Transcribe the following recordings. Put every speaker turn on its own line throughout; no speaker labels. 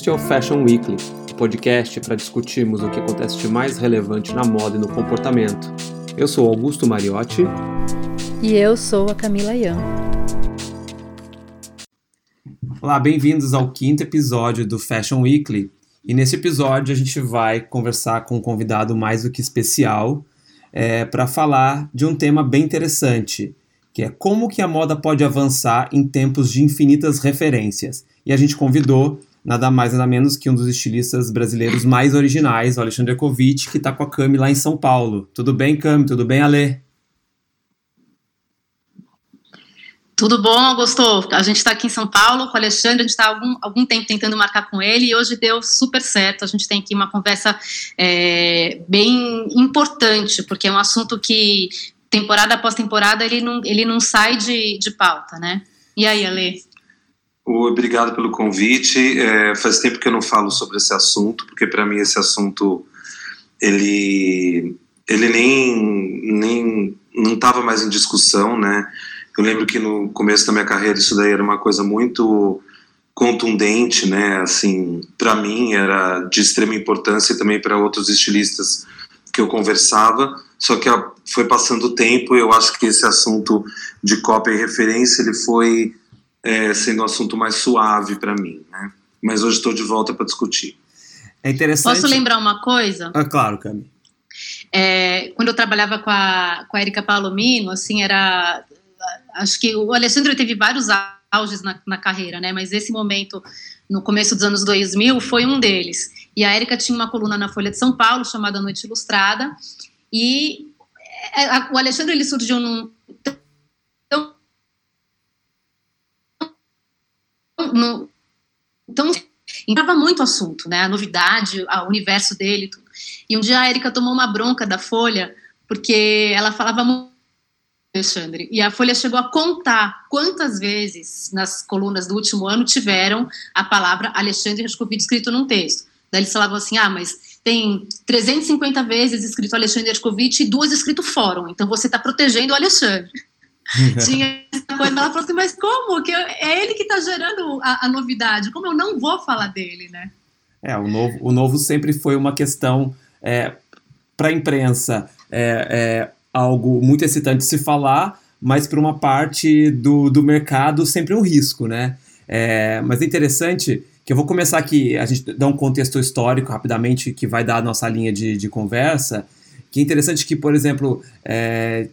Este é o Fashion Weekly, o um podcast para discutirmos o que acontece de mais relevante na moda e no comportamento. Eu sou Augusto Mariotti.
E eu sou a Camila Ian.
Olá, bem-vindos ao quinto episódio do Fashion Weekly. E nesse episódio a gente vai conversar com um convidado mais do que especial é, para falar de um tema bem interessante, que é como que a moda pode avançar em tempos de infinitas referências. E a gente convidou nada mais nada menos que um dos estilistas brasileiros mais originais, o Alexandre Kovic, que está com a Cami lá em São Paulo. Tudo bem, Cami? Tudo bem, Ale?
Tudo bom, Augusto? A gente está aqui em São Paulo com o Alexandre, a gente está há algum, algum tempo tentando marcar com ele e hoje deu super certo. A gente tem aqui uma conversa é, bem importante, porque é um assunto que, temporada após temporada, ele não, ele não sai de, de pauta, né? E aí, Ale?
Obrigado pelo convite. É, faz tempo que eu não falo sobre esse assunto, porque para mim esse assunto ele ele nem nem não estava mais em discussão, né? Eu lembro que no começo da minha carreira isso daí era uma coisa muito contundente, né? Assim, para mim era de extrema importância e também para outros estilistas que eu conversava. Só que foi passando o tempo, eu acho que esse assunto de cópia e referência ele foi é, sendo um assunto mais suave para mim, né? Mas hoje estou de volta para discutir.
É interessante.
Posso lembrar uma coisa?
Ah, claro, Cami.
É, quando eu trabalhava com a, com a Erika Palomino, assim, era. Acho que o Alessandro teve vários auges na, na carreira, né? Mas esse momento, no começo dos anos 2000, foi um deles. E a Erika tinha uma coluna na Folha de São Paulo chamada Noite Ilustrada. E é, a, o Alexandre ele surgiu num então, entrava muito assunto, né? A novidade, o universo dele. Tudo. E um dia a Erika tomou uma bronca da Folha, porque ela falava muito Alexandre. E a Folha chegou a contar quantas vezes nas colunas do último ano tiveram a palavra Alexandre Rascovitch escrito num texto. Daí eles falavam assim: ah, mas tem 350 vezes escrito Alexandre Rascovitch e duas escrito fórum, então você está protegendo o Alexandre. tinha essa coisa, ela falou assim, mas como? Que é ele que está gerando a, a, novidade, como eu não vou falar dele, né?
É, o novo, o novo sempre foi uma questão é, para a imprensa, é, é, algo muito excitante se falar, mas para uma parte do, do mercado sempre um risco, né? É, mas é interessante que eu vou começar aqui, a gente dá um contexto histórico rapidamente que vai dar a nossa linha de, de conversa, que é interessante que, por exemplo, é,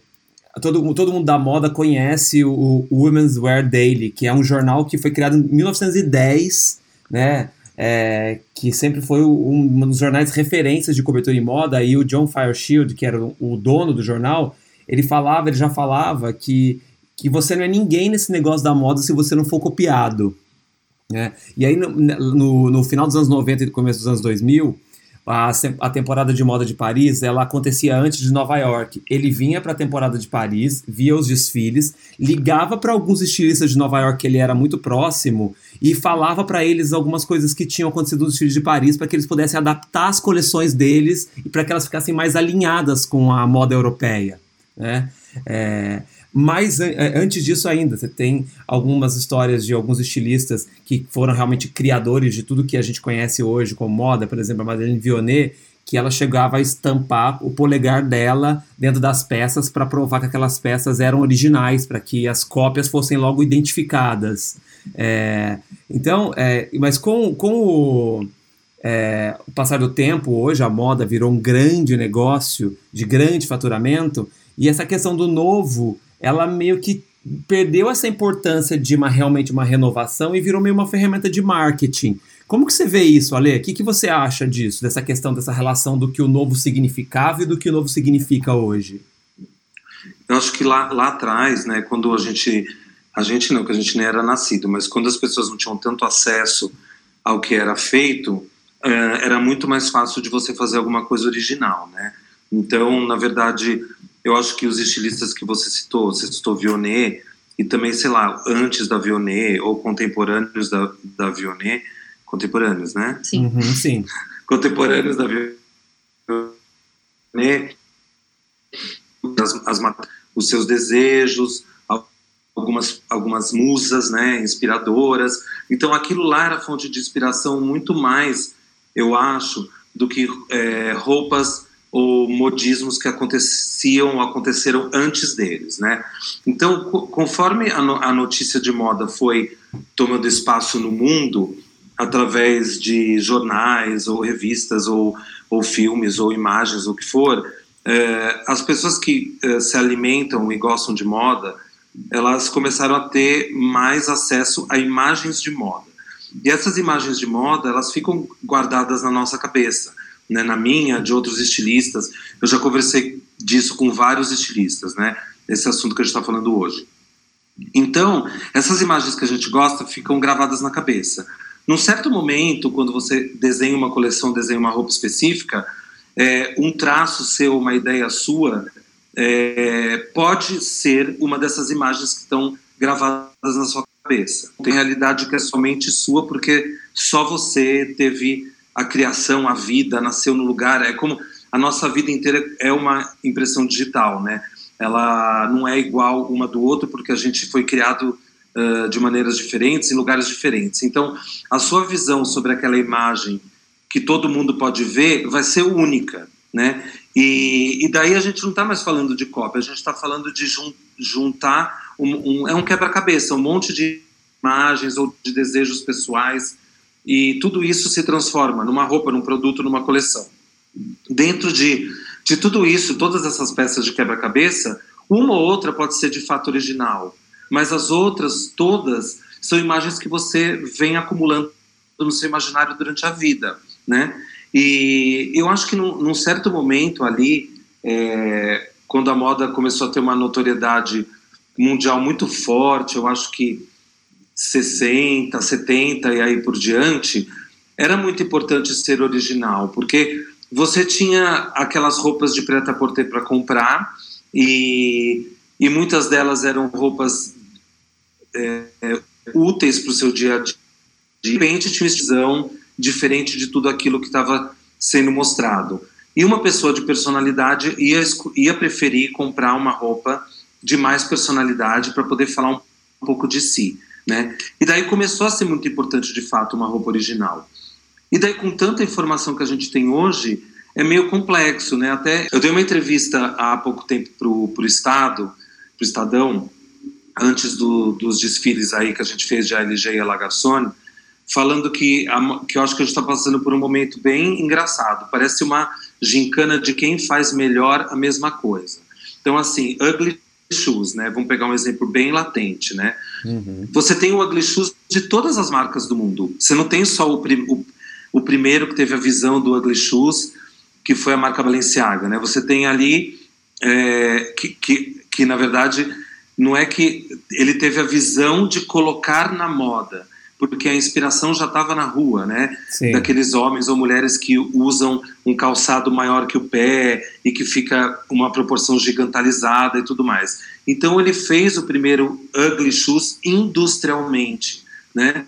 todo, todo mundo da moda conhece o, o Women's Wear Daily, que é um jornal que foi criado em 1910, né? É, que sempre foi um, um, dos jornais referências de cobertura em moda, e o John Fireshield, que era o, dono do jornal, ele falava, ele já falava que, que você não é ninguém nesse negócio da moda se você não for copiado. Né? E aí, no, no, no final dos anos 90 e começo dos anos 2000, a, a temporada de moda de Paris ela acontecia antes de Nova York. Ele vinha para a temporada de Paris, via os desfiles, ligava para alguns estilistas de Nova York que ele era muito próximo e falava para eles algumas coisas que tinham acontecido nos desfiles de Paris para que eles pudessem adaptar as coleções deles e para que elas ficassem mais alinhadas com a moda europeia. Né? É, mas antes disso ainda, você tem algumas histórias de alguns estilistas que foram realmente criadores de tudo que a gente conhece hoje como moda, por exemplo, a Madeleine Vionnet, que ela chegava a estampar o polegar dela dentro das peças para provar que aquelas peças eram originais, para que as cópias fossem logo identificadas. É, então, é, mas com, com o, é, o passar do tempo, hoje a moda virou um grande negócio de grande faturamento, e essa questão do novo ela meio que perdeu essa importância de uma realmente uma renovação e virou meio uma ferramenta de marketing. Como que você vê isso, Ale? O que, que você acha disso, dessa questão, dessa relação do que o novo significava e do que o novo significa hoje?
Eu acho que lá, lá atrás, né, quando a gente, a gente não, que a gente nem era nascido, mas quando as pessoas não tinham tanto acesso ao que era feito, eh, era muito mais fácil de você fazer alguma coisa original, né? Então, na verdade, eu acho que os estilistas que você citou, você citou Vionnet, e também, sei lá, antes da Vionnet ou contemporâneos da, da Vionnet, contemporâneos, né?
Sim. Uhum, sim.
contemporâneos da Vionnet, as, as, os seus desejos, algumas, algumas musas, né, inspiradoras. Então aquilo lá era fonte de inspiração muito mais, eu acho, do que é, roupas ou modismos que aconteciam ou aconteceram antes deles, né? Então, conforme a, no, a notícia de moda foi tomando espaço no mundo, através de jornais ou revistas ou, ou filmes ou imagens, o que for, é, as pessoas que é, se alimentam e gostam de moda, elas começaram a ter mais acesso a imagens de moda. E essas imagens de moda, elas ficam guardadas na nossa cabeça né, na minha, de outros estilistas. Eu já conversei disso com vários estilistas, né? Esse assunto que a gente está falando hoje. Então, essas imagens que a gente gosta ficam gravadas na cabeça. Num certo momento, quando você desenha uma coleção, desenha uma roupa específica, é, um traço seu, uma ideia sua, é, pode ser uma dessas imagens que estão gravadas na sua cabeça. Tem realidade que é somente sua, porque só você teve a criação, a vida nasceu no lugar. É como a nossa vida inteira é uma impressão digital, né? Ela não é igual uma do outro porque a gente foi criado uh, de maneiras diferentes, em lugares diferentes. Então, a sua visão sobre aquela imagem que todo mundo pode ver vai ser única, né? E, e daí a gente não está mais falando de cópia, a gente está falando de jun, juntar um, um, é um quebra-cabeça, um monte de imagens ou de desejos pessoais e tudo isso se transforma numa roupa, num produto, numa coleção. Dentro de, de tudo isso, todas essas peças de quebra-cabeça, uma ou outra pode ser de fato original, mas as outras todas são imagens que você vem acumulando no seu imaginário durante a vida, né? E eu acho que num, num certo momento ali, é, quando a moda começou a ter uma notoriedade mundial muito forte, eu acho que 60, 70 e aí por diante, era muito importante ser original, porque você tinha aquelas roupas de preta porter para comprar e, e muitas delas eram roupas é, é, úteis para o seu dia a dia. De repente tinha uma visão diferente de tudo aquilo que estava sendo mostrado. E uma pessoa de personalidade ia, ia preferir comprar uma roupa de mais personalidade para poder falar um pouco de si. Né? E daí começou a ser muito importante, de fato, uma roupa original. E daí, com tanta informação que a gente tem hoje, é meio complexo, né? Até eu dei uma entrevista há pouco tempo pro, pro Estado, pro Estadão, antes do, dos desfiles aí que a gente fez de ALG e a Lagarçone, falando que, a, que eu acho que a gente está passando por um momento bem engraçado. Parece uma gincana de quem faz melhor a mesma coisa. Então, assim, ugly shoes, né? Vamos pegar um exemplo bem latente, né? Uhum. Você tem o ugly shoes de todas as marcas do mundo. Você não tem só o, o, o, primeiro que teve a visão do ugly shoes, que foi a marca Balenciaga, né? Você tem ali é, que, que, que na verdade não é que ele teve a visão de colocar na moda, porque a inspiração já estava na rua, né? Sim. Daqueles homens ou mulheres que usam um calçado maior que o pé e que fica uma proporção gigantalizada e tudo mais. Então ele fez o primeiro ugly shoes industrialmente, né?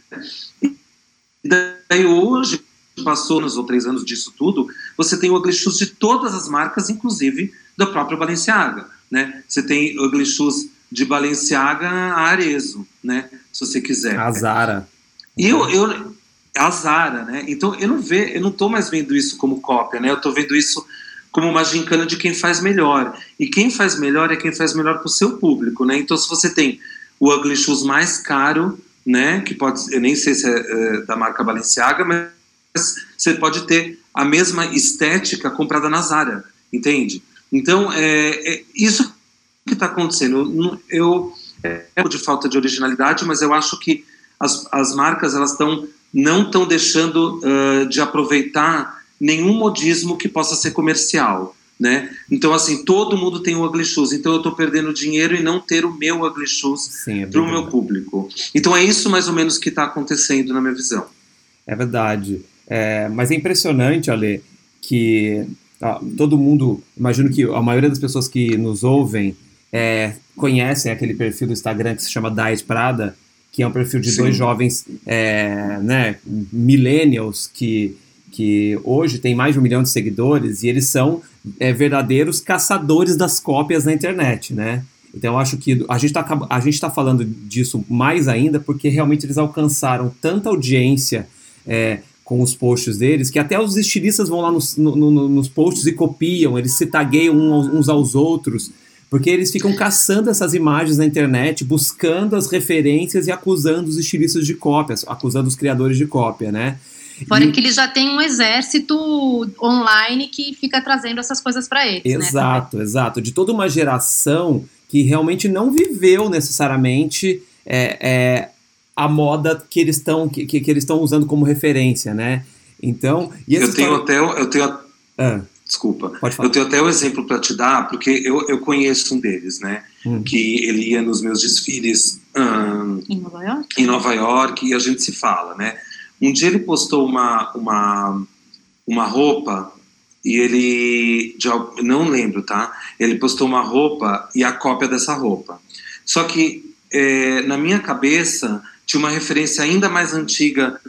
E daí hoje passou nos ou três anos disso tudo, você tem ugly shoes de todas as marcas, inclusive da própria Balenciaga, né? Você tem ugly shoes de Balenciaga a Arezzo, né? Se você quiser.
A Zara.
E eu, eu a Zara, né? Então eu não ve, eu não tô mais vendo isso como cópia, né? Eu tô vendo isso como uma gincana de quem faz melhor. E quem faz melhor é quem faz melhor para o seu público, né? Então se você tem o Ugly Shoes mais caro, né? Que pode, eu nem sei se é, é da marca Balenciaga, mas você pode ter a mesma estética comprada na Zara, entende? Então é, é isso que está acontecendo. Eu, eu é de falta de originalidade, mas eu acho que as, as marcas elas estão não estão deixando uh, de aproveitar nenhum modismo que possa ser comercial, né? Então assim todo mundo tem o ugly shoes, então eu estou perdendo dinheiro e não ter o meu ugly shoes é para o meu público. Então é isso mais ou menos que está acontecendo na minha visão.
É verdade, é, mas é impressionante, Ale, que ó, todo mundo, imagino que a maioria das pessoas que nos ouvem é, conhecem aquele perfil do Instagram que se chama Diet Prada que é um perfil de Sim. dois jovens é, né, millennials que, que hoje tem mais de um milhão de seguidores e eles são é, verdadeiros caçadores das cópias na internet, né? Então eu acho que a gente está tá falando disso mais ainda porque realmente eles alcançaram tanta audiência é, com os posts deles que até os estilistas vão lá nos, no, no, nos posts e copiam, eles se tagueiam uns aos outros, porque eles ficam caçando essas imagens na internet, buscando as referências e acusando os estilistas de cópias, acusando os criadores de cópia, né?
Fora e... que eles já têm um exército online que fica trazendo essas coisas para eles.
Né, exato, né, exato. De toda uma geração que realmente não viveu necessariamente é, é, a moda que eles estão que, que, eles estão usando como referência, né? Então,
eu tenho até eu tenho ah, desculpa, eu tenho até o um exemplo para te dar porque eu, eu conheço um deles, né? Hum. Que ele ia nos meus desfiles
hum, em Nova York,
em Nova York e a gente se fala, né? Um dia ele postou uma uma uma roupa e ele já não lembro, tá? Ele postou uma roupa e a cópia dessa roupa. Só que é, na minha cabeça tinha uma referência ainda mais antiga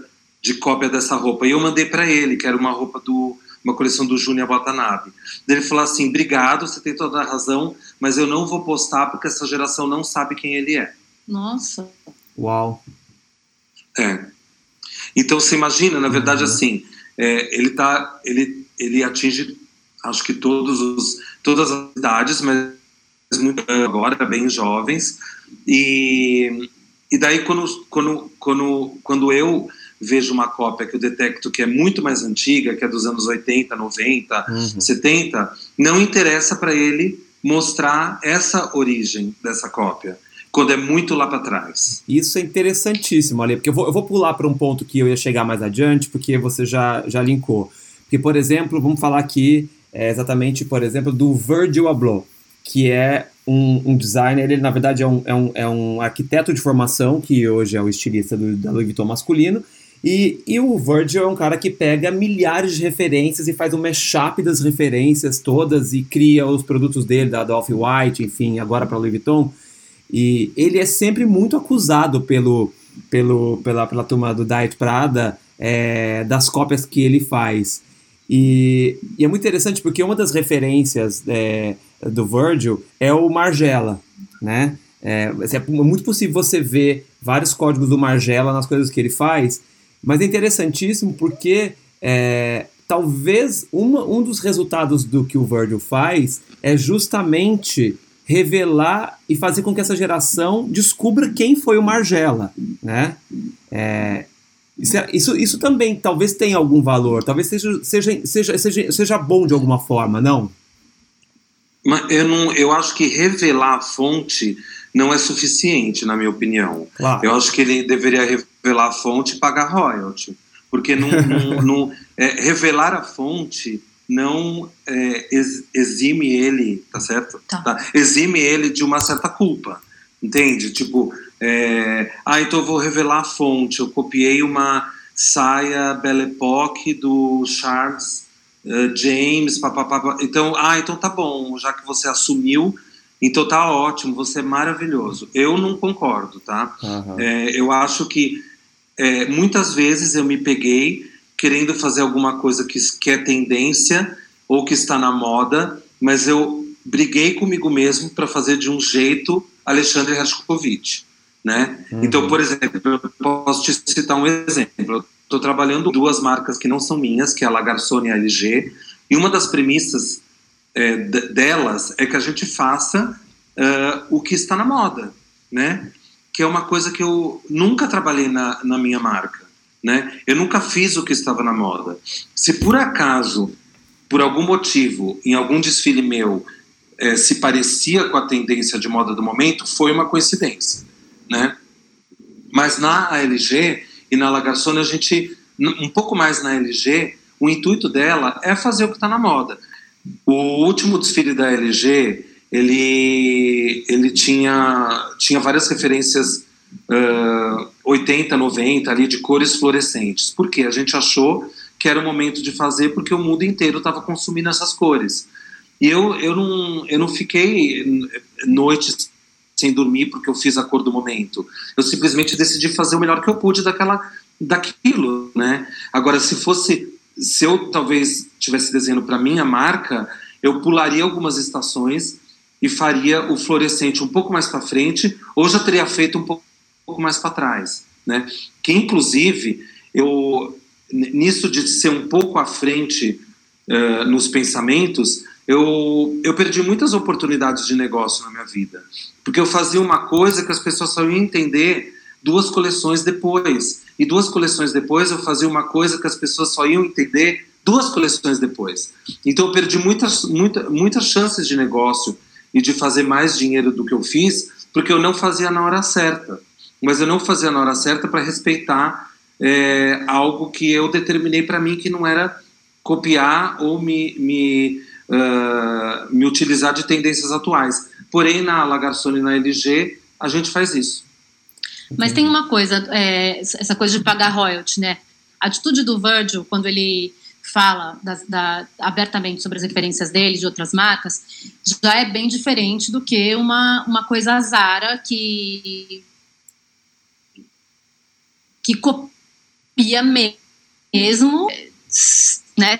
de cópia dessa roupa e eu mandei para ele que era uma roupa do uma coleção do Júnior Watanabe. Ele falou assim: "Obrigado, você tem toda a razão, mas eu não vou postar porque essa geração não sabe quem ele é".
Nossa.
Uau.
É. Então você imagina, na verdade, uhum. assim, é, ele tá, ele, ele atinge, acho que todos os, todas as idades, mas muito agora bem jovens e e daí quando quando quando quando eu vejo uma cópia que eu detecto que é muito mais antiga, que é dos anos 80, 90, uhum. 70, não interessa para ele mostrar essa origem dessa cópia quando é muito lá para trás.
Isso é interessantíssimo, Ali, porque eu vou, eu vou pular para um ponto que eu ia chegar mais adiante, porque você já, já linkou. Porque, por exemplo, vamos falar aqui é, exatamente, por exemplo, do Virgil Abloh, que é um, um, designer, ele na verdade é um, é, um, é um arquiteto de formação, que hoje é o estilista do, da Louis Vuitton masculino, e, e, o Virgil é um cara que pega milhares de referências e faz um mashup das referências todas e cria os produtos dele, da, da Off-White, enfim, agora para Louis Vuitton. E ele é sempre muito acusado pelo, pelo, pela, pela turma do Diet Prada é, das cópias que ele faz. E, e, é muito interessante porque uma das referências é, do Virgil é o Margiela, né? É, é muito possível você ver vários códigos do Margiela nas coisas que ele faz, mas é interessantíssimo porque é, talvez uma, um dos resultados do que o Virgil faz é justamente revelar e fazer com que essa geração descubra quem foi o Margela, né? É, isso, é, isso, isso, também talvez tenha algum valor, talvez seja, seja, seja, seja, seja bom de alguma forma, não?
Mas eu, não, eu acho que revelar a fonte não é suficiente, na minha opinião. Claro. Eu acho que ele deveria revelar a fonte e pagar royalty. Porque não, não, não é, revelar a fonte não é, exime ele, tá certo? Tá. Tá. Exime ele de uma certa culpa, entende? Tipo, é, ah, então eu vou revelar a fonte. Eu copiei uma saia Belle Époque do Charles uh, James, papapá. Então, ah, então tá bom, já que você assumiu, então tá ótimo, você é maravilhoso. Eu não concordo, tá? Uhum. É, eu acho que é, muitas vezes eu me peguei querendo fazer alguma coisa que, que é tendência ou que está na moda, mas eu briguei comigo mesmo para fazer de um jeito Alexandre Rashkovich, né? Uhum. Então, por exemplo, eu posso te citar um exemplo. Estou trabalhando duas marcas que não são minhas, que é a Lagarçone e a LG, e uma das premissas é, delas é que a gente faça uh, o que está na moda, né? Que é uma coisa que eu nunca trabalhei na, na minha marca. Né? Eu nunca fiz o que estava na moda. Se por acaso, por algum motivo, em algum desfile meu, é, se parecia com a tendência de moda do momento, foi uma coincidência, né? Mas na ALG e na Lagarçone, a gente, um pouco mais na LG, o intuito dela é fazer o que está na moda. O último desfile da LG, ele, ele tinha, tinha várias referências uh, 80, 90 ali de cores fluorescentes. Por quê? A gente achou que era o momento de fazer porque o mundo inteiro estava consumindo essas cores. E eu, eu, não, eu não fiquei noites sem dormir porque eu fiz a cor do momento. Eu simplesmente decidi fazer o melhor que eu pude daquela, daquilo, né? Agora, se fosse, se eu talvez tivesse desenhando para minha marca, eu pularia algumas estações e faria o fluorescente um pouco mais para frente, ou já teria feito um pouco, mais para trás, né? Que inclusive eu nisso de ser um pouco à frente uh, nos pensamentos, eu, eu perdi muitas oportunidades de negócio na minha vida. Porque eu fazia uma coisa que as pessoas só iam entender duas coleções depois. E duas coleções depois eu fazia uma coisa que as pessoas só iam entender duas coleções depois. Então eu perdi muitas, muita, muitas chances de negócio e de fazer mais dinheiro do que eu fiz, porque eu não fazia na hora certa. Mas eu não fazia na hora certa para respeitar é, algo que eu determinei para mim que não era copiar ou me, me uh, me utilizar de tendências atuais. Porém, na Lagarçone e na LG, a gente faz isso.
Mas tem uma coisa, é, essa coisa de pagar royalty, né? A atitude do Virgil, quando ele fala da, da, abertamente sobre as referências dele, de outras marcas, já é bem diferente do que uma, uma coisa azara que, que copia mesmo, né?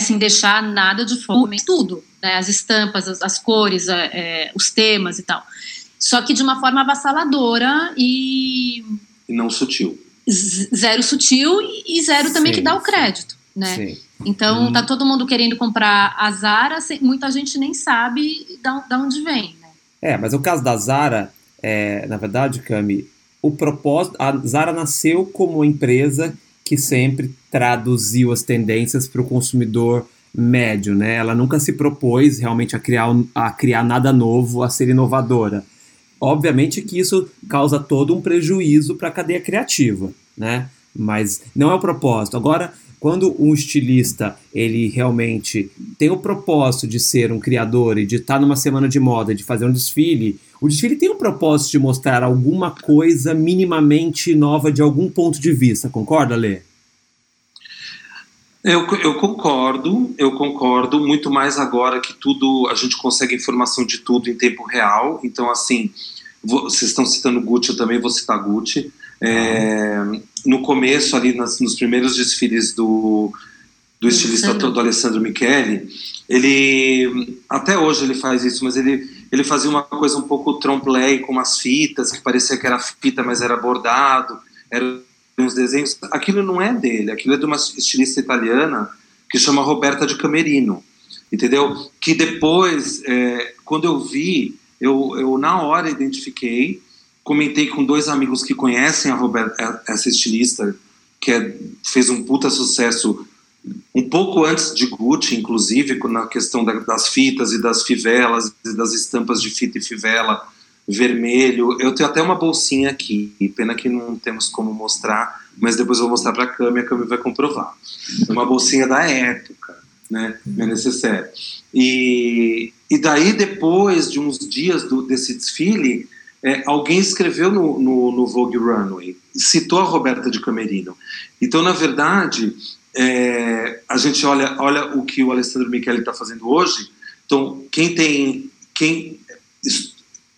sem deixar nada de fora, tudo, né? as estampas, as, as cores, é, é, os temas e tal. Só que de uma forma avassaladora e.
E não sutil.
Zero sutil e zero também sim, que dá o crédito. Né? Sim. Então hum. tá todo mundo querendo comprar a Zara, muita gente nem sabe da, onde vem. Né?
É, mas o caso da Zara, é, na verdade, Cami, o propósito. A Zara nasceu como empresa que sempre traduziu as tendências para o consumidor médio, né? Ela nunca se propôs realmente a criar, a criar nada novo, a ser inovadora. Obviamente que isso causa todo um prejuízo para a cadeia criativa, né? Mas não é o propósito. Agora, quando um estilista ele realmente tem o propósito de ser um criador e de estar numa semana de moda, de fazer um desfile, o desfile tem o propósito de mostrar alguma coisa minimamente nova de algum ponto de vista, concorda, Lê?
Eu, eu, concordo, eu concordo, muito mais agora que tudo, a gente consegue informação de tudo em tempo real, então assim, vocês estão citando Gucci, eu também vou citar Gucci, é, no começo ali, nas, nos primeiros desfiles do, do estilista do Alessandro Michele, ele, até hoje ele faz isso, mas ele ele fazia uma coisa um pouco trompe com umas fitas, que parecia que era fita, mas era bordado, uns desenhos. Aquilo não é dele, aquilo é de uma estilista italiana que chama Roberta de Camerino, entendeu? Que depois, é, quando eu vi, eu, eu na hora identifiquei, comentei com dois amigos que conhecem a Roberta, essa estilista, que é, fez um puta sucesso um pouco antes de Gucci, inclusive, na questão das fitas e das fivelas, e das estampas de fita e fivela, vermelho. Eu tenho até uma bolsinha aqui, pena que não temos como mostrar, mas depois eu vou mostrar para a Cami, a Cami vai comprovar. Uma bolsinha da época, né? É necessário. E, e daí, depois de uns dias do, desse desfile, é, alguém escreveu no, no, no Vogue Runway, citou a Roberta de Camerino. Então, na verdade, é, a gente olha, olha o que o Alessandro Michele está fazendo hoje. Então, quem tem, quem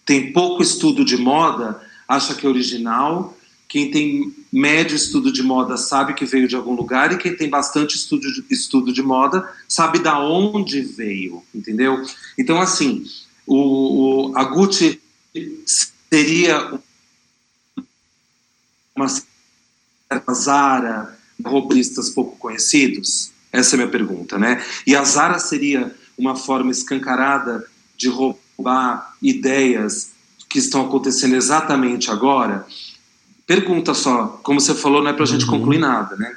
tem pouco estudo de moda acha que é original. Quem tem médio estudo de moda sabe que veio de algum lugar e quem tem bastante estudo de, estudo de moda sabe da onde veio, entendeu? Então, assim, o, o a Gucci seria uma Zara, robistas pouco conhecidos? Essa é a minha pergunta, né? E a Zara seria uma forma escancarada de roubar ideias que estão acontecendo exatamente agora? Pergunta só, como você falou, não é para a gente uhum. concluir nada, né?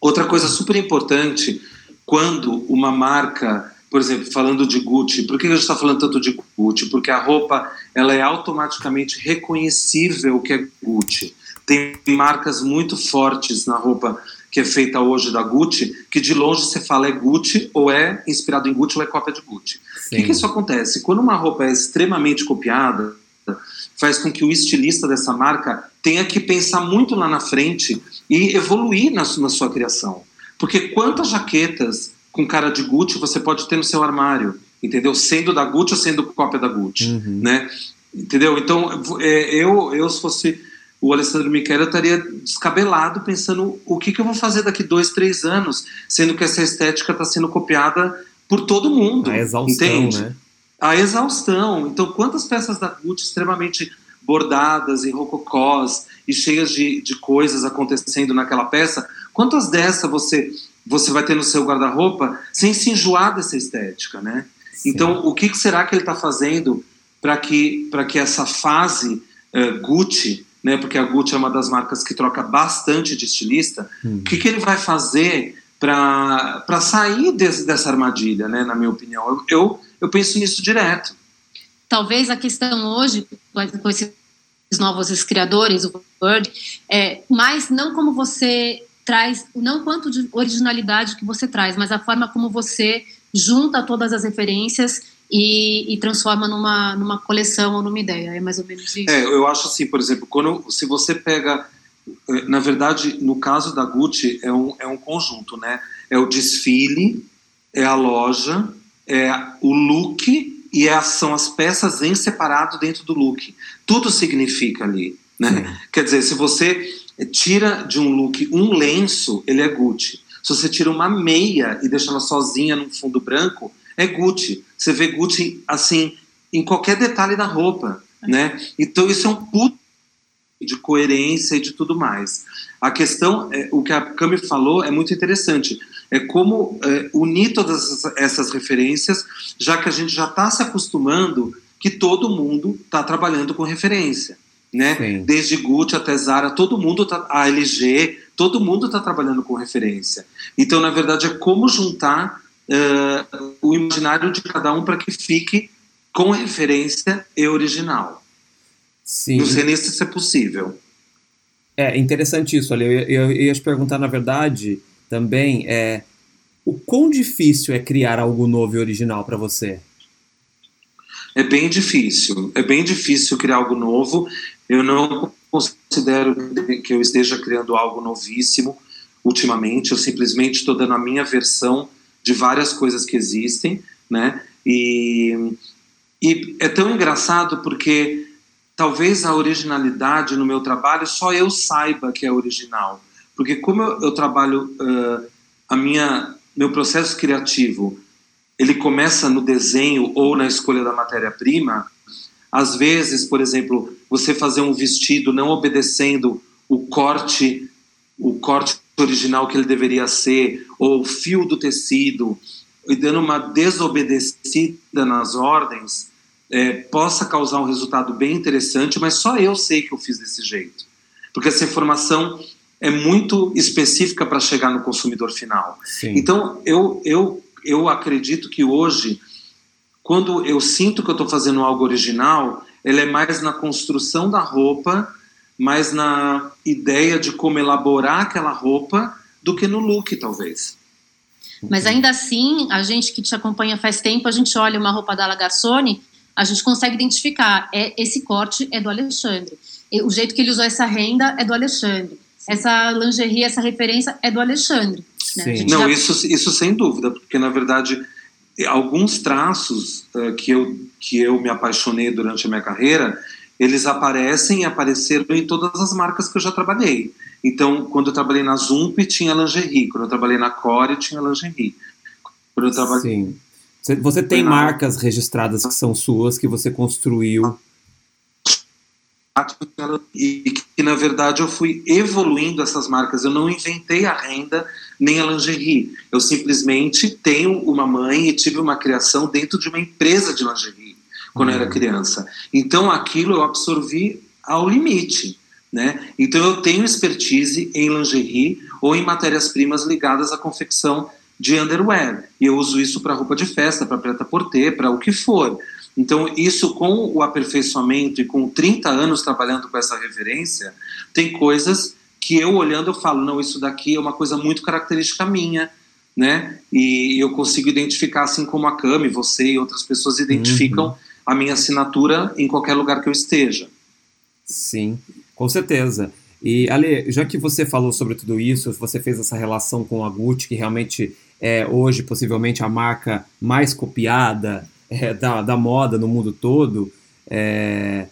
Outra coisa super importante, quando uma marca, por exemplo, falando de Gucci, por que a gente está falando tanto de Gucci? Porque a roupa ela é automaticamente reconhecível que é Gucci. Tem marcas muito fortes na roupa que é feita hoje da Gucci, que de longe você fala é Gucci, ou é inspirado em Gucci, ou é cópia de Gucci. O que, que isso acontece? Quando uma roupa é extremamente copiada, faz com que o estilista dessa marca tenha que pensar muito lá na frente e evoluir na, na sua criação. Porque quantas jaquetas com cara de Gucci você pode ter no seu armário, entendeu? Sendo da Gucci ou sendo cópia da Gucci, uhum. né? Entendeu? Então, é, eu, eu se fosse o Alessandro Michele estaria descabelado pensando o que, que eu vou fazer daqui dois, três anos, sendo que essa estética está sendo copiada por todo mundo. A exaustão, entende? né? a exaustão. Então, quantas peças da Gucci extremamente bordadas e rococós e cheias de, de coisas acontecendo naquela peça, quantas dessas você você vai ter no seu guarda-roupa sem se enjoar dessa estética, né? Sim. Então, o que, que, será que ele está fazendo para que, que essa fase uh, Gucci, né? Porque a Gucci é uma das marcas que troca bastante de estilista. Hum. O que, que ele vai fazer para sair desse, dessa armadilha, né? Na minha opinião, eu, eu, eu penso nisso direto.
Talvez a questão hoje com esses novos criadores, o Bird, é mais não como você traz, não quanto de originalidade que você traz, mas a forma como você junta todas as referências e, e, transforma numa, numa coleção ou numa ideia. É mais ou menos isso.
É, eu acho assim, por exemplo, quando se você pega, eh, na verdade, no caso da Gucci é um, é um conjunto, né? É o desfile, é a loja, é o look e é, são as peças em separado dentro do look. Tudo significa ali, né? Quer dizer, se você tira de um look um lenço, ele é Gucci. Se você tira uma meia e deixa ela sozinha num fundo branco, é Gucci. Você vê Gucci assim em qualquer detalhe da roupa, né? Então isso é um puto de coerência e de tudo mais. A questão, é, o que a Cami falou é muito interessante. É como é, unir todas essas referências, já que a gente já está se acostumando que todo mundo está trabalhando com referência né? Sim. Desde Gucci até Zara, todo mundo tá, a LG, todo mundo está trabalhando com referência. Então, na verdade, é como juntar uh, o imaginário de cada um para que fique com referência e original. Sim. Não sei nem se isso é possível.
É interessante isso, olha, eu, eu, eu ia te perguntar, na verdade, também, é, o quão difícil é criar algo novo e original para você?
É bem difícil, é bem difícil criar algo novo. Eu não considero que eu esteja criando algo novíssimo ultimamente, eu simplesmente estou dando a minha versão de várias coisas que existem, né? E, e é tão engraçado porque talvez a originalidade no meu trabalho só eu saiba que é original, porque como eu, eu trabalho uh, a minha meu processo criativo, ele começa no desenho ou na escolha da matéria-prima, às vezes, por exemplo, você fazer um vestido não obedecendo o corte, o corte original que ele deveria ser, ou o fio do tecido, e dando uma desobedecida nas ordens, é, possa causar um resultado bem interessante, mas só eu sei que eu fiz desse jeito. Porque essa informação é muito específica para chegar no consumidor final. Sim. Então, eu, eu, eu acredito que hoje quando eu sinto que eu estou fazendo algo original, ela é mais na construção da roupa, mais na ideia de como elaborar aquela roupa, do que no look, talvez.
Mas ainda assim, a gente que te acompanha faz tempo, a gente olha uma roupa da Lagarsone, a gente consegue identificar, é, esse corte é do Alexandre. O jeito que ele usou essa renda é do Alexandre. Essa lingerie, essa referência é do Alexandre.
Né? Não, já... isso, isso sem dúvida, porque na verdade alguns traços uh, que, eu, que eu me apaixonei durante a minha carreira, eles aparecem e apareceram em todas as marcas que eu já trabalhei. Então, quando eu trabalhei na Zump, tinha lingerie. Quando eu trabalhei na Core, tinha lingerie.
Quando eu trabalhei... Sim. Você tem na... marcas registradas que são suas, que você construiu
e que na verdade eu fui evoluindo essas marcas. Eu não inventei a renda nem a lingerie. Eu simplesmente tenho uma mãe e tive uma criação dentro de uma empresa de lingerie quando uhum. eu era uhum. criança. Então aquilo eu absorvi ao limite. Né? Então eu tenho expertise em lingerie ou em matérias-primas ligadas à confecção de underwear. E eu uso isso para roupa de festa, para preta porter, para o que for. Então, isso com o aperfeiçoamento e com 30 anos trabalhando com essa referência, tem coisas que eu olhando eu falo, não, isso daqui é uma coisa muito característica minha, né? E eu consigo identificar, assim como a Cami, você e outras pessoas identificam uhum. A minha assinatura em qualquer lugar que eu esteja.
Sim, com certeza. E Ale, já que você falou sobre tudo isso, você fez essa relação com a Gucci, que realmente é hoje possivelmente a marca mais copiada, é, da, da moda no mundo todo, é,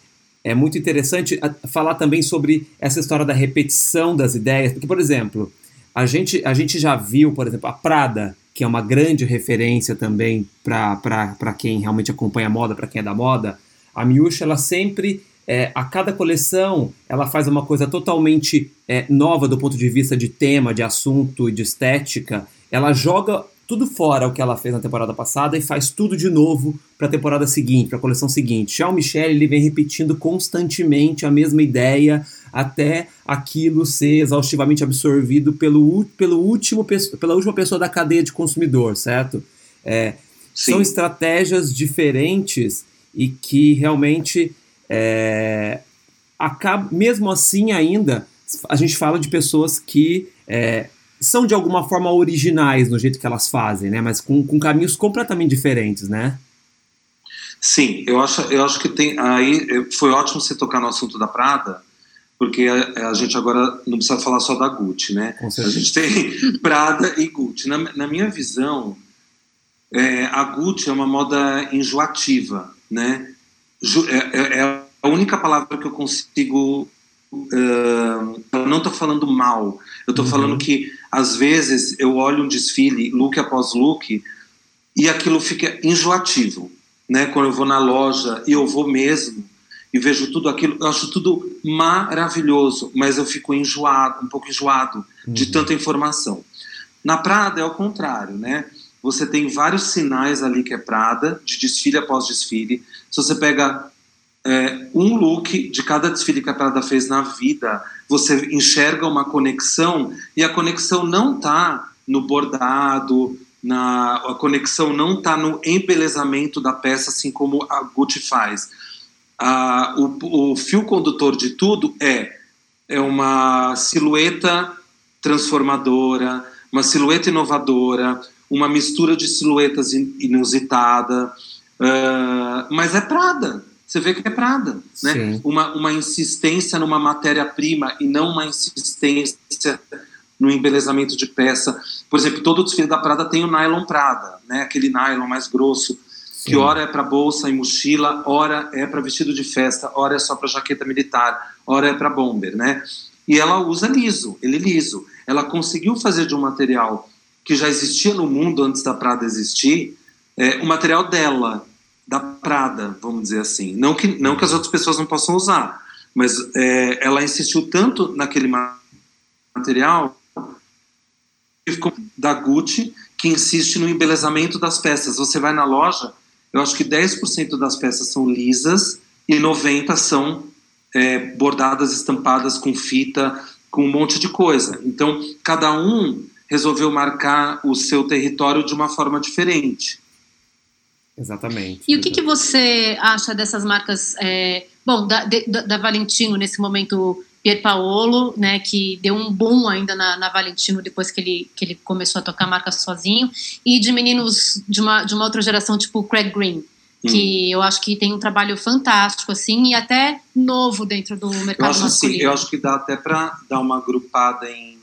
é muito interessante falar também sobre essa história da repetição das ideias, porque, por exemplo, a gente, a gente já viu, por exemplo, a Prada que é uma grande referência também para quem realmente acompanha a moda, para quem é da moda, a Miúcha ela sempre é, a cada coleção ela faz uma coisa totalmente é, nova do ponto de vista de tema, de assunto e de estética. Ela joga tudo fora o que ela fez na temporada passada e faz tudo de novo para a temporada seguinte, para a coleção seguinte. Já o Michel ele vem repetindo constantemente a mesma ideia até aquilo ser exaustivamente absorvido pelo, pelo último, pela última pessoa da cadeia de consumidor, certo? É, são estratégias diferentes e que realmente é, acaba, mesmo assim ainda a gente fala de pessoas que é, são de alguma forma originais no jeito que elas fazem, né? Mas com, com caminhos completamente diferentes, né?
Sim, eu acho, eu acho que tem. Aí foi ótimo você tocar no assunto da Prada, porque a, a gente agora não precisa falar só da Gucci, né? A gente tem Prada e Gucci. Na, na minha visão, é, a Gucci é uma moda enjoativa, né? É, é, é a única palavra que eu consigo. Uh, eu não estou falando mal, eu estou uhum. falando que às vezes eu olho um desfile, look após look, e aquilo fica enjoativo. Né? Quando eu vou na loja e eu vou mesmo e vejo tudo aquilo, eu acho tudo maravilhoso, mas eu fico enjoado, um pouco enjoado uhum. de tanta informação. Na Prada é o contrário, né? Você tem vários sinais ali que é Prada, de desfile após desfile. Se você pega é, um look de cada desfile que a Prada fez na vida, você enxerga uma conexão e a conexão não está no bordado, na, a conexão não está no embelezamento da peça, assim como a Gucci faz. A, o, o fio condutor de tudo é, é uma silhueta transformadora, uma silhueta inovadora, uma mistura de silhuetas inusitada, uh, mas é Prada você vê que é Prada, né? Uma, uma insistência numa matéria-prima e não uma insistência no embelezamento de peça. Por exemplo, todo o desfile da Prada tem o nylon Prada, né? Aquele nylon mais grosso, Sim. que ora é para bolsa e mochila, ora é para vestido de festa, ora é só para jaqueta militar, ora é para bomber, né? E ela usa liso, ele liso. Ela conseguiu fazer de um material que já existia no mundo antes da Prada existir, é, o material dela, da Prada, vamos dizer assim. Não que, não que as outras pessoas não possam usar, mas é, ela insistiu tanto naquele material da Gucci que insiste no embelezamento das peças. Você vai na loja, eu acho que 10% das peças são lisas e 90% são é, bordadas, estampadas com fita, com um monte de coisa. Então, cada um resolveu marcar o seu território de uma forma diferente.
Exatamente.
E o que, que você acha dessas marcas? É, bom, da, de, da, Valentino, nesse momento, Pierpaolo, né, que deu um boom ainda na, na, Valentino depois que ele, que ele começou a tocar marca sozinho, e de meninos de uma, de uma outra geração, tipo Craig Green, que hum. eu acho que tem um trabalho fantástico, assim, e até novo dentro do mercado
eu acho,
masculino.
Assim, eu acho que dá até para dar uma agrupada em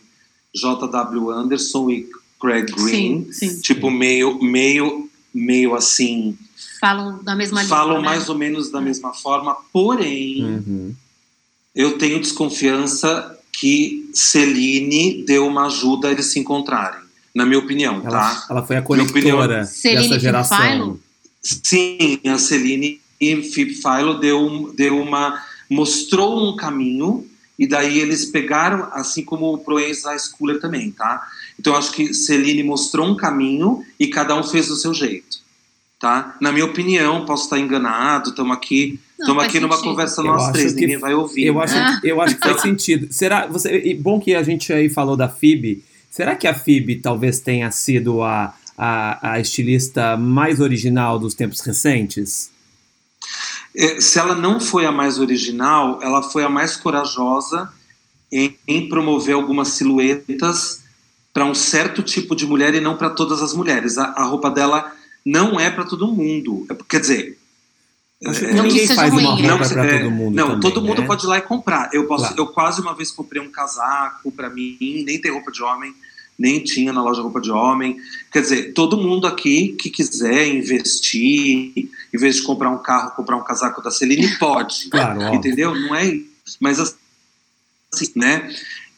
J.W. Anderson e Craig Green, sim, sim. tipo meio, meio meio assim.
Falam da mesma
Falam
língua,
né? mais ou menos da mesma forma, porém,
uhum.
eu tenho desconfiança que Celine deu uma ajuda a eles se encontrarem, na minha opinião,
ela,
tá?
Ela foi a conectora dessa geração.
Sim, a Celine Philo deu, deu uma mostrou um caminho e daí eles pegaram, assim como o Proenza Schooler também, tá? Então acho que Celine mostrou um caminho e cada um fez do seu jeito, tá? Na minha opinião, posso estar enganado, estamos aqui, estamos aqui numa conversa eu nós três, ninguém vai ouvir.
Eu, né? acho, eu acho que faz sentido. Será, você, bom que a gente aí falou da FIB, será que a FIB talvez tenha sido a, a, a estilista mais original dos tempos recentes?
É, se ela não foi a mais original, ela foi a mais corajosa em, em promover algumas silhuetas para um certo tipo de mulher e não para todas as mulheres. A, a, roupa dela não é para todo mundo. É, quer dizer,
é, não ninguém faz ruim. uma roupa para
é,
todo mundo.
Não,
também,
todo mundo
né?
pode ir lá e comprar. Eu, posso, claro. eu quase uma vez comprei um casaco para mim, nem tem roupa de homem, nem tinha na loja roupa de homem. Quer dizer, todo mundo aqui que quiser investir, em vez de comprar um carro, comprar um casaco da Celine, pode.
Claro,
entendeu? Não é isso. Mas assim, né?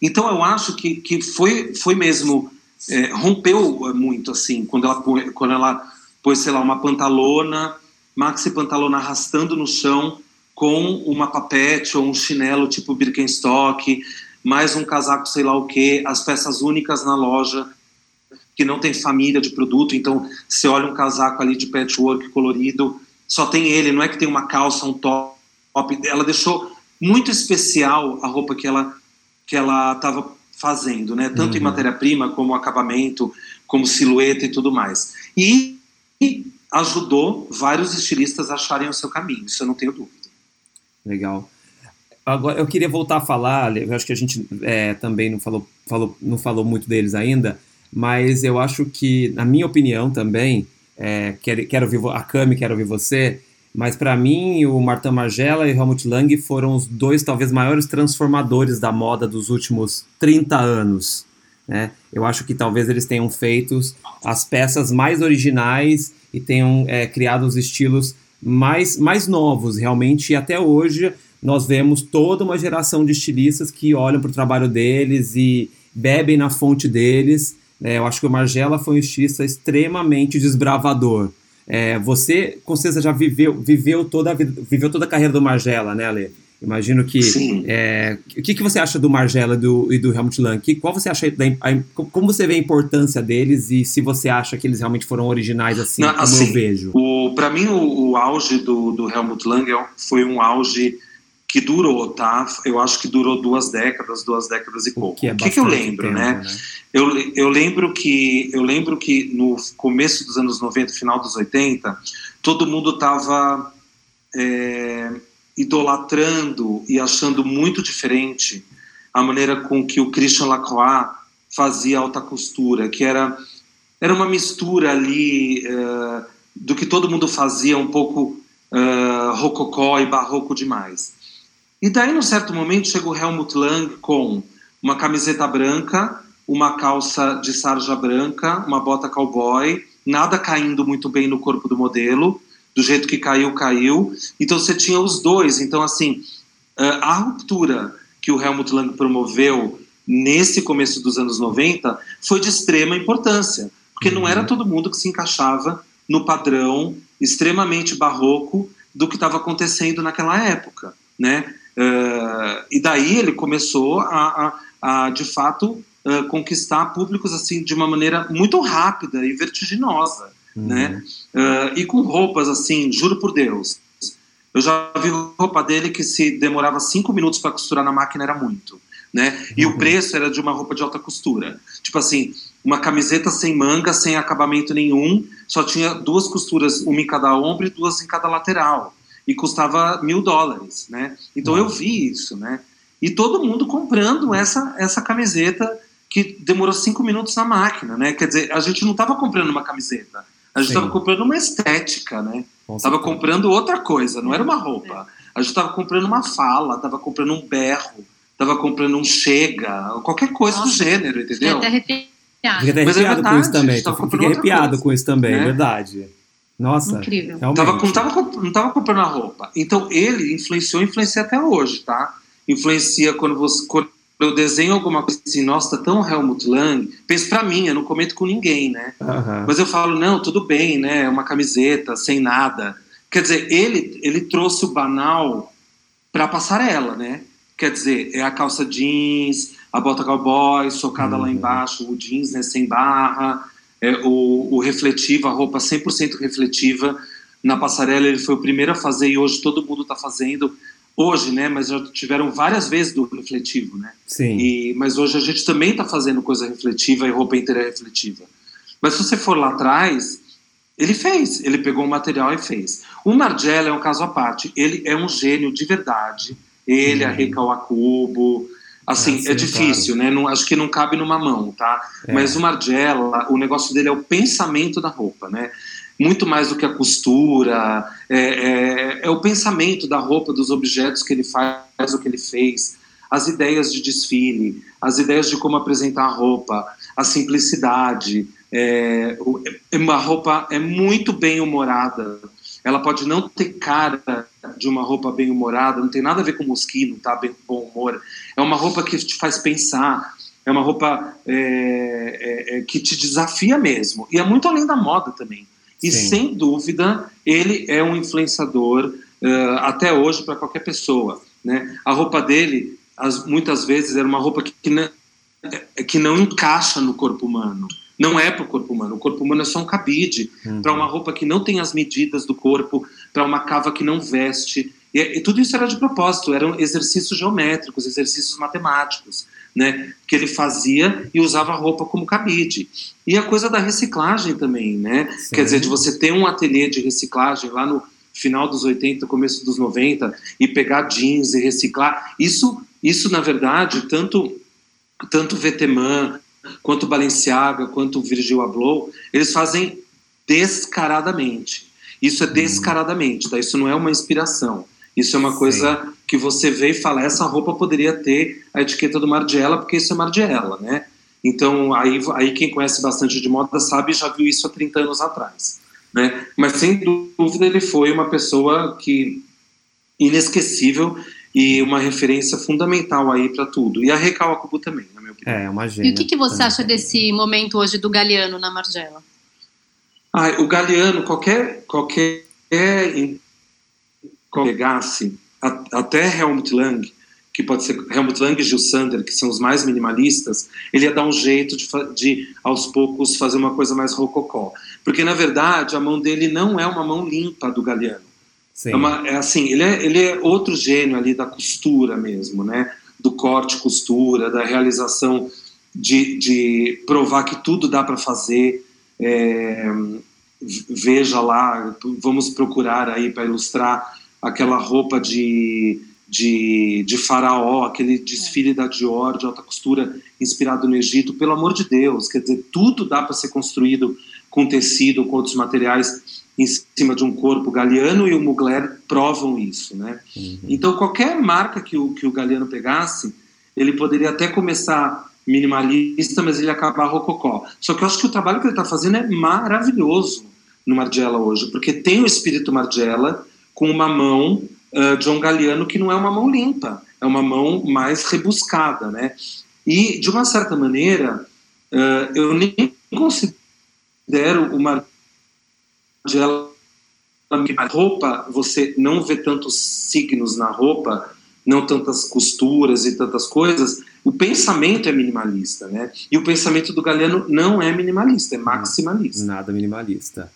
Então eu acho que, que foi, foi mesmo é, rompeu muito, assim, quando ela, quando ela pôs, sei lá, uma pantalona, maxi pantalona arrastando no chão, com uma papete ou um chinelo tipo Birkenstock, mais um casaco sei lá o que, as peças únicas na loja, que não tem família de produto, então você olha um casaco ali de patchwork colorido, só tem ele, não é que tem uma calça, um top, ela deixou muito especial a roupa que ela que ela estava fazendo, né? Tanto uhum. em matéria-prima como acabamento, como silhueta e tudo mais. E, e ajudou vários estilistas a acharem o seu caminho, isso eu não tenho dúvida.
Legal. Agora, eu queria voltar a falar, eu acho que a gente é, também não falou, falou, não falou muito deles ainda, mas eu acho que, na minha opinião também, é, quero, quero ouvir a Cami, quero ouvir você, mas para mim o Martin Margiela e Helmut Lang foram os dois talvez maiores transformadores da moda dos últimos 30 anos. Né? Eu acho que talvez eles tenham feito as peças mais originais e tenham é, criado os estilos mais, mais novos, realmente, e até hoje nós vemos toda uma geração de estilistas que olham para o trabalho deles e bebem na fonte deles. É, eu acho que o Margiela foi um estilista extremamente desbravador. É, você, com certeza, já viveu, viveu, toda a vida, viveu toda a carreira do Margiela, né, Ale? Imagino que. É, o que, que você acha do Margiela e do, e do Helmut Lang? Que, qual você acha da, a, como você vê a importância deles e se você acha que eles realmente foram originais assim, Não, como assim, eu vejo?
Para mim, o, o, auge do, do Helmut Lang é foi um auge que durou, tá? Eu acho que durou duas décadas, duas décadas e pouco. O que, é o que, que eu lembro, tempo, né? né? Eu, eu lembro que eu lembro que no começo dos anos 90, final dos 80, todo mundo estava é, idolatrando e achando muito diferente a maneira com que o Christian Lacroix fazia alta costura, que era era uma mistura ali uh, do que todo mundo fazia, um pouco uh, rococó e barroco demais. E daí, num certo momento, chega o Helmut Lang com uma camiseta branca, uma calça de sarja branca, uma bota cowboy, nada caindo muito bem no corpo do modelo, do jeito que caiu, caiu. Então você tinha os dois. Então, assim, a ruptura que o Helmut Lang promoveu nesse começo dos anos 90 foi de extrema importância, porque não era uhum. todo mundo que se encaixava no padrão extremamente barroco do que estava acontecendo naquela época, né? Uh, e daí ele começou a, a, a de fato, uh, conquistar públicos assim de uma maneira muito rápida e vertiginosa, uhum. né? Uh, e com roupas assim, juro por Deus. Eu já vi roupa dele que se demorava cinco minutos para costurar na máquina era muito, né? E uhum. o preço era de uma roupa de alta costura. Tipo assim, uma camiseta sem manga, sem acabamento nenhum, só tinha duas costuras, uma em cada ombro e duas em cada lateral e custava mil dólares, né? Então eu vi isso, né? E todo mundo comprando essa, essa camiseta que demorou cinco minutos na máquina, né? Quer dizer, a gente não estava comprando uma camiseta, a gente estava comprando uma estética, né? Estava comprando outra coisa, não era uma roupa. A gente estava comprando uma fala, estava comprando um berro, estava comprando um chega, qualquer coisa Nossa, do gênero, entendeu?
Fiquei até arrepiado.
Fiquei até arrepiado é verdade, com isso também. Fiquei arrepiado com isso também, é verdade. Nossa,
incrível.
Tava, não, tava, não tava comprando a roupa. Então ele influenciou, influencia até hoje, tá? Influencia quando você quando eu desenho alguma coisa assim, nossa, tá tão Helmut Lang. Penso pra mim, eu não comento com ninguém, né? Uhum. Mas eu falo, não, tudo bem, né? É uma camiseta sem nada. Quer dizer, ele, ele trouxe o banal pra passarela, né? Quer dizer, é a calça jeans, a bota cowboy, socada uhum. lá embaixo, o jeans, né, sem barra é, o, o refletivo, a roupa 100% refletiva. Na passarela ele foi o primeiro a fazer e hoje todo mundo está fazendo. Hoje, né? Mas já tiveram várias vezes do refletivo, né?
Sim.
E, mas hoje a gente também está fazendo coisa refletiva e roupa inteira refletiva. Mas se você for lá atrás, ele fez. Ele pegou o material e fez. O Margiela é um caso à parte. Ele é um gênio de verdade. Ele, uhum. a Rei Kawakubo, Assim, é, é difícil, claro. né? Não, acho que não cabe numa mão, tá? É. Mas o Margiela, o negócio dele é o pensamento da roupa, né? Muito mais do que a costura, é, é, é o pensamento da roupa, dos objetos que ele faz, o que ele fez, as ideias de desfile, as ideias de como apresentar a roupa, a simplicidade. É, é uma roupa é muito bem humorada, ela pode não ter cara de uma roupa bem humorada, não tem nada a ver com mosquito, tá? Bem bom humor. É uma roupa que te faz pensar. é uma roupa é, é, é, que te desafia mesmo. E é muito além da moda também. E Sim. sem dúvida, ele é um influenciador uh, até hoje para qualquer pessoa. Né? A roupa dele, as, muitas vezes, era uma roupa que, que, não, que não encaixa no corpo humano. Não é para o corpo humano. O corpo humano é só um cabide uhum. para uma roupa que não tem as medidas do corpo, para uma cava que não veste. E, e, tudo isso era de propósito, eram exercícios geométricos, exercícios matemáticos, né, que ele fazia e usava a roupa como cabide. E a coisa da reciclagem também, né? Sim. Quer dizer, de você ter um ateliê de reciclagem lá no final dos 80, começo dos 90 e pegar jeans e reciclar. Isso, isso na verdade, tanto tanto Veteman, quanto Balenciaga, quanto Virgil Abloh, eles fazem descaradamente. Isso é uhum. descaradamente, tá? Isso não é uma inspiração. Isso é uma Sim. coisa que você vê e fala, essa roupa poderia ter a etiqueta do Margiela, porque isso é Margiela, né? Então, aí, aí quem conhece bastante de moda sabe já viu isso há 30 anos atrás. Né? Mas, sem dúvida, ele foi uma pessoa que inesquecível e uma referência fundamental aí para tudo. E a Recal também.
É, uma gênia.
E o que, que você acha desse momento hoje do Galeano na Margiela?
Ah, o Galeano, qualquer, qualquer pegasse até Helmut Lang, que pode ser Helmut Lang e Gil Sander, que são os mais minimalistas, ele ia dar um jeito de, de, aos poucos, fazer uma coisa mais rococó. Porque, na verdade, a mão dele não é uma mão limpa do Galeano. É, uma, é, assim, ele é, ele é outro gênio ali da costura mesmo, né? Do corte, costura, da realização de, de provar que tudo dá para fazer. É, veja lá, vamos procurar aí para ilustrar aquela roupa de, de, de faraó, aquele desfile da Dior de alta costura inspirado no Egito, pelo amor de Deus, quer dizer, tudo dá para ser construído com tecido, com outros materiais em cima de um corpo. Galeano e o Mugler provam isso, né? Uhum. Então, qualquer marca que o, que o Galeano pegasse, ele poderia até começar minimalista, mas ele acabar rococó. Só que eu acho que o trabalho que ele está fazendo é maravilhoso no Margiela hoje, porque tem o espírito Margiela, com uma mão uh, de um galeano que não é uma mão limpa, é uma mão mais rebuscada, né? E, de uma certa maneira, uh, eu nem considero uma a roupa, você não vê tantos signos na roupa, não tantas costuras e tantas coisas, o pensamento é minimalista, né? E o pensamento do Galeano não é minimalista, é maximalista.
Nada minimalista.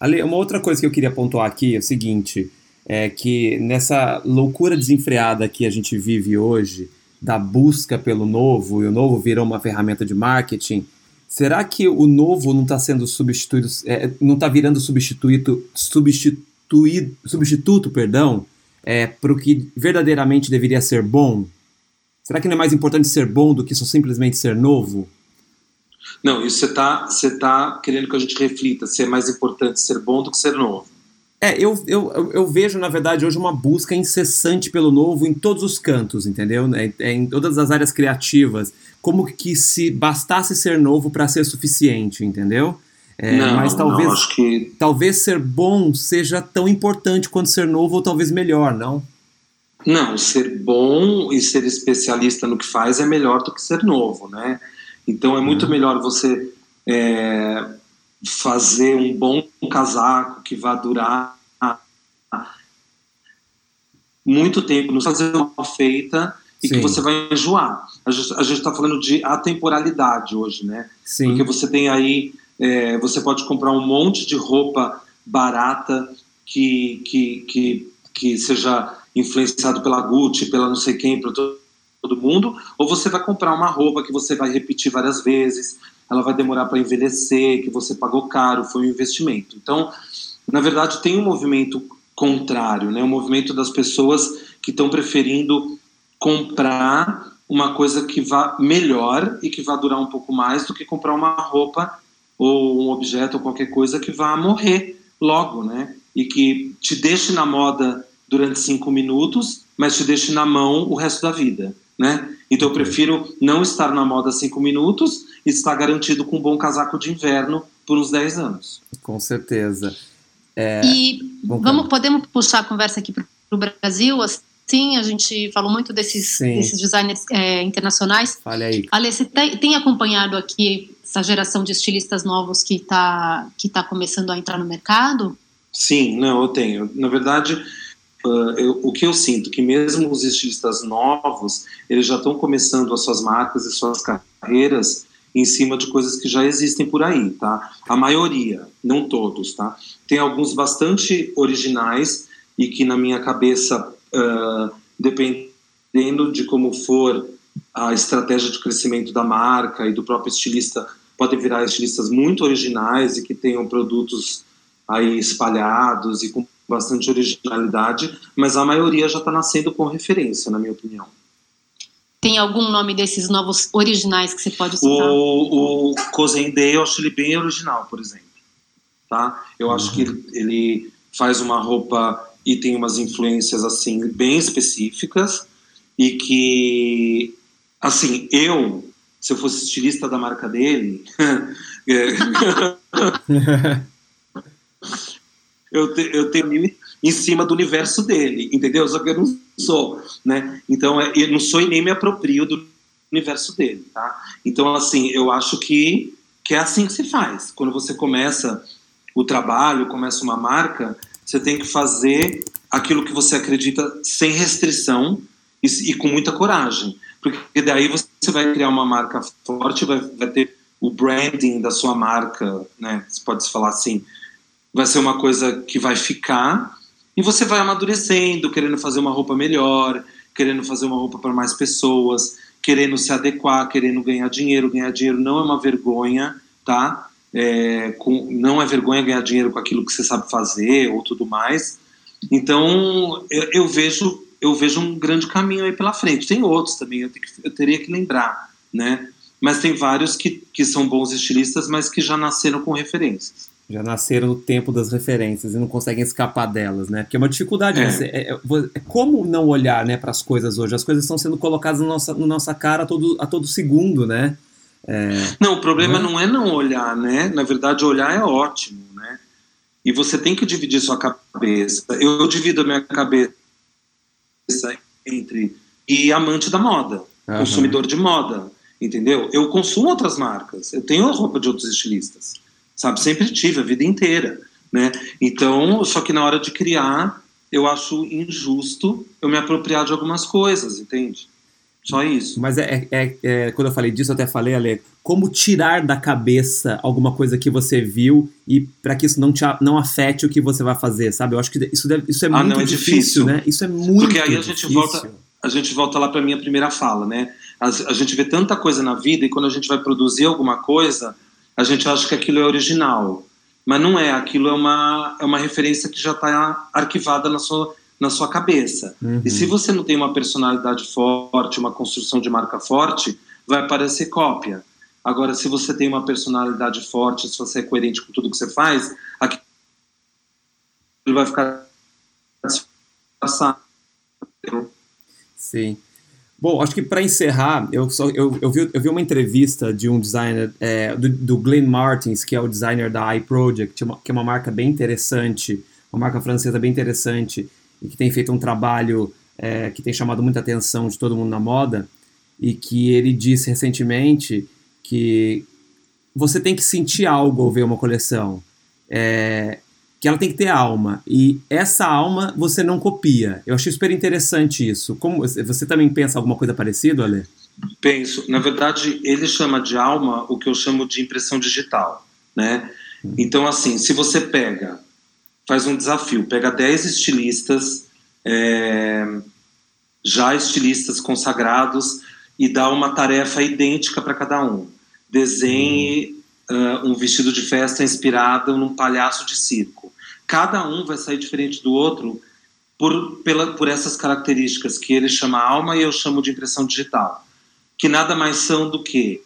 Ali, uma outra coisa que eu queria pontuar aqui é o seguinte: é que nessa loucura desenfreada que a gente vive hoje, da busca pelo novo, e o novo virou uma ferramenta de marketing, será que o novo não está sendo substituído, é, não está virando substituído, substituído, substituto, perdão, é, para o que verdadeiramente deveria ser bom? Será que não é mais importante ser bom do que só simplesmente ser novo?
Não, isso você está você tá querendo que a gente reflita se é mais importante ser bom do que ser novo.
É, eu, eu, eu vejo, na verdade, hoje uma busca incessante pelo novo em todos os cantos, entendeu? É, é em todas as áreas criativas. Como que se bastasse ser novo para ser suficiente, entendeu?
É, não, mas talvez, não, acho que...
talvez ser bom seja tão importante quanto ser novo ou talvez melhor, não?
Não, ser bom e ser especialista no que faz é melhor do que ser novo, né? Então é muito uhum. melhor você é, fazer um bom casaco que vá durar muito tempo, não fazer uma feita e Sim. que você vai enjoar. A gente está falando de atemporalidade hoje, né? Sim. Porque você tem aí, é, você pode comprar um monte de roupa barata que, que, que, que seja influenciado pela Gucci, pela não sei quem, todo todo mundo, ou você vai comprar uma roupa que você vai repetir várias vezes, ela vai demorar para envelhecer, que você pagou caro, foi um investimento. Então, na verdade, tem um movimento contrário, né? Um movimento das pessoas que estão preferindo comprar uma coisa que vá melhor e que vá durar um pouco mais do que comprar uma roupa ou um objeto ou qualquer coisa que vá morrer logo, né? E que te deixe na moda durante cinco minutos, mas te deixe na mão o resto da vida né? Então eu prefiro não estar na moda cinco minutos e estar garantido com um bom casaco de inverno por uns 10 anos.
Com certeza.
É... E vamos, podemos puxar a conversa aqui para o Brasil, Sim, a gente falou muito desses, desses designers é, internacionais.
Olha aí.
Ale, você tem, tem, acompanhado aqui essa geração de estilistas novos que está que tá começando a entrar no mercado?
Sim, não, eu tenho. Na verdade, uh, eu, o que eu sinto que mesmo os estilistas novos, eles já estão começando as suas marcas e suas carreiras em cima de coisas que já existem por aí, tá? A maioria, não todos, tá? Tem alguns bastante originais e que na minha cabeça, uh, dependendo de como for a estratégia de crescimento da marca e do próprio estilista, podem virar estilistas muito originais e que tenham produtos aí espalhados e com bastante originalidade, mas a maioria já está nascendo com referência, na minha opinião.
Tem algum nome desses novos originais que você pode citar?
O, o eu acho ele bem original, por exemplo. Tá? Eu uhum. acho que ele, ele faz uma roupa e tem umas influências assim bem específicas e que assim eu se eu fosse estilista da marca dele eu, te, eu tenho em cima do universo dele, entendeu? Só que eu não sou, né? Então, é, eu não sou e nem me aproprio do universo dele, tá? Então, assim, eu acho que, que é assim que se faz. Quando você começa o trabalho, começa uma marca, você tem que fazer aquilo que você acredita sem restrição e, e com muita coragem. Porque daí você vai criar uma marca forte, vai, vai ter o branding da sua marca, né? Pode se falar assim, vai ser uma coisa que vai ficar e você vai amadurecendo, querendo fazer uma roupa melhor, querendo fazer uma roupa para mais pessoas, querendo se adequar, querendo ganhar dinheiro. Ganhar dinheiro não é uma vergonha, tá? É, com, não é vergonha ganhar dinheiro com aquilo que você sabe fazer ou tudo mais. Então eu, eu vejo eu vejo um grande caminho aí pela frente. Tem outros também, eu, que, eu teria que lembrar, né? Mas tem vários que, que são bons estilistas, mas que já nasceram com referências
já nasceram no tempo das referências e não conseguem escapar delas, né? Porque é uma dificuldade. É. Você, é, é, é como não olhar né, para as coisas hoje? As coisas estão sendo colocadas na nossa, na nossa cara a todo, a todo segundo, né?
É, não, o problema não é? não é não olhar, né? Na verdade, olhar é ótimo, né? E você tem que dividir sua cabeça. Eu, eu divido a minha cabeça entre e amante da moda, uhum. consumidor de moda, entendeu? Eu consumo outras marcas, eu tenho roupa de outros estilistas sabe? Sempre tive a vida inteira, né? Então, só que na hora de criar, eu acho injusto eu me apropriar de algumas coisas, entende? Só isso.
Mas é, é, é, quando eu falei disso, eu até falei, Ale, como tirar da cabeça alguma coisa que você viu e para que isso não, te, não afete o que você vai fazer, sabe? Eu acho que isso, deve, isso é ah, muito não, é difícil, difícil, né? Isso é muito
Porque aí
a
gente volta, a gente volta lá para minha primeira fala, né? A, a gente vê tanta coisa na vida e quando a gente vai produzir alguma coisa, a gente acha que aquilo é original. Mas não é, aquilo é uma, é uma referência que já está arquivada na sua, na sua cabeça. Uhum. E se você não tem uma personalidade forte, uma construção de marca forte, vai parecer cópia. Agora, se você tem uma personalidade forte, se você é coerente com tudo que você faz, aquilo vai ficar
disfarçado. Sim. Bom, acho que para encerrar, eu, só, eu, eu, vi, eu vi uma entrevista de um designer, é, do, do Glenn Martins, que é o designer da iProject, que é uma marca bem interessante, uma marca francesa bem interessante, e que tem feito um trabalho é, que tem chamado muita atenção de todo mundo na moda, e que ele disse recentemente que você tem que sentir algo ao ver uma coleção. É, que ela tem que ter alma. E essa alma você não copia. Eu achei super interessante isso. Como Você também pensa alguma coisa parecida, Ale?
Penso. Na verdade, ele chama de alma o que eu chamo de impressão digital. Né? Hum. Então, assim, se você pega, faz um desafio, pega 10 estilistas, é, já estilistas consagrados, e dá uma tarefa idêntica para cada um. Desenhe uh, um vestido de festa inspirado num palhaço de circo. Cada um vai sair diferente do outro por, pela, por essas características que ele chama alma e eu chamo de impressão digital, que nada mais são do que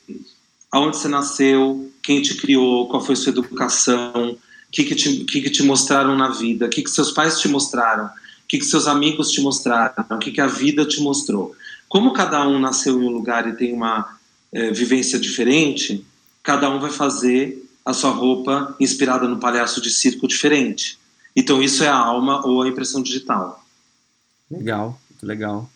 aonde você nasceu, quem te criou, qual foi sua educação, o que, que, que, que te mostraram na vida, o que, que seus pais te mostraram, o que, que seus amigos te mostraram, o que, que a vida te mostrou. Como cada um nasceu em um lugar e tem uma é, vivência diferente, cada um vai fazer a sua roupa inspirada no palhaço de circo diferente. Então isso é a alma ou a impressão digital.
Legal, Muito legal.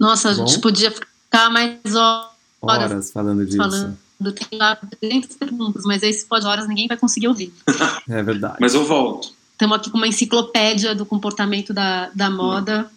Nossa, a gente podia ficar mais horas,
horas falando disso.
Falando. Tem lá 300 perguntas, mas aí se pode horas ninguém vai conseguir ouvir.
É verdade.
Mas eu volto.
Estamos aqui com uma enciclopédia do comportamento da, da moda.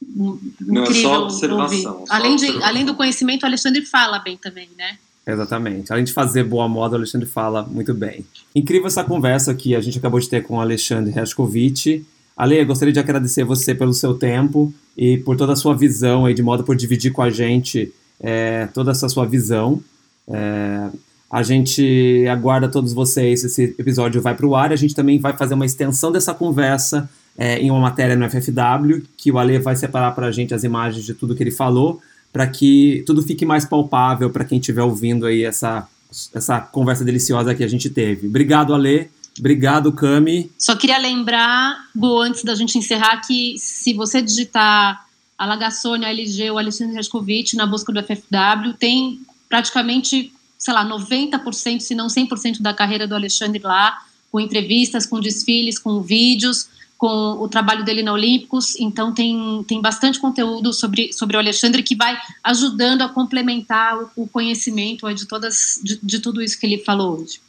Não, é só observação.
Só além,
observação.
De, além do conhecimento, o Alexandre fala bem também, né?
Exatamente. Além de fazer boa moda, o Alexandre fala muito bem. Incrível essa conversa que a gente acabou de ter com o Alexandre Reshkovic. Ale, eu gostaria de agradecer você pelo seu tempo e por toda a sua visão aí de moda, por dividir com a gente é, toda essa sua visão. É, a gente aguarda todos vocês, esse episódio vai para o ar. A gente também vai fazer uma extensão dessa conversa é, em uma matéria no FFW, que o Ale vai separar para a gente as imagens de tudo que ele falou, para que tudo fique mais palpável para quem estiver ouvindo aí essa, essa conversa deliciosa que a gente teve. Obrigado, Ale. Obrigado, Cami.
Só queria lembrar, Bo, antes da gente encerrar, que se você digitar a Lagassone, a LG ou Alexandre Raskovic na busca do FFW, tem praticamente, sei lá, 90%, se não 100% da carreira do Alexandre lá, com entrevistas, com desfiles, com vídeos, com o trabalho dele na Olímpicos. Então, tem, tem bastante conteúdo sobre, sobre o Alexandre que vai ajudando a complementar o, o conhecimento de, todas, de, de tudo isso que ele falou hoje.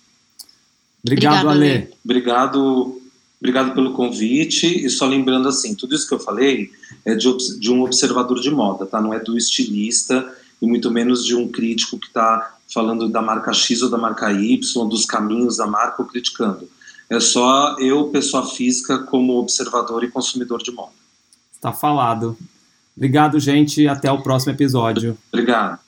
Obrigado, Ale. Ale.
Obrigado, obrigado pelo convite. E só lembrando assim, tudo isso que eu falei é de, de um observador de moda, tá? Não é do estilista e muito menos de um crítico que está falando da marca X ou da marca Y, dos caminhos da marca ou criticando. É só eu, pessoa física, como observador e consumidor de moda.
Está falado. Obrigado, gente. Até o próximo episódio.
Obrigado.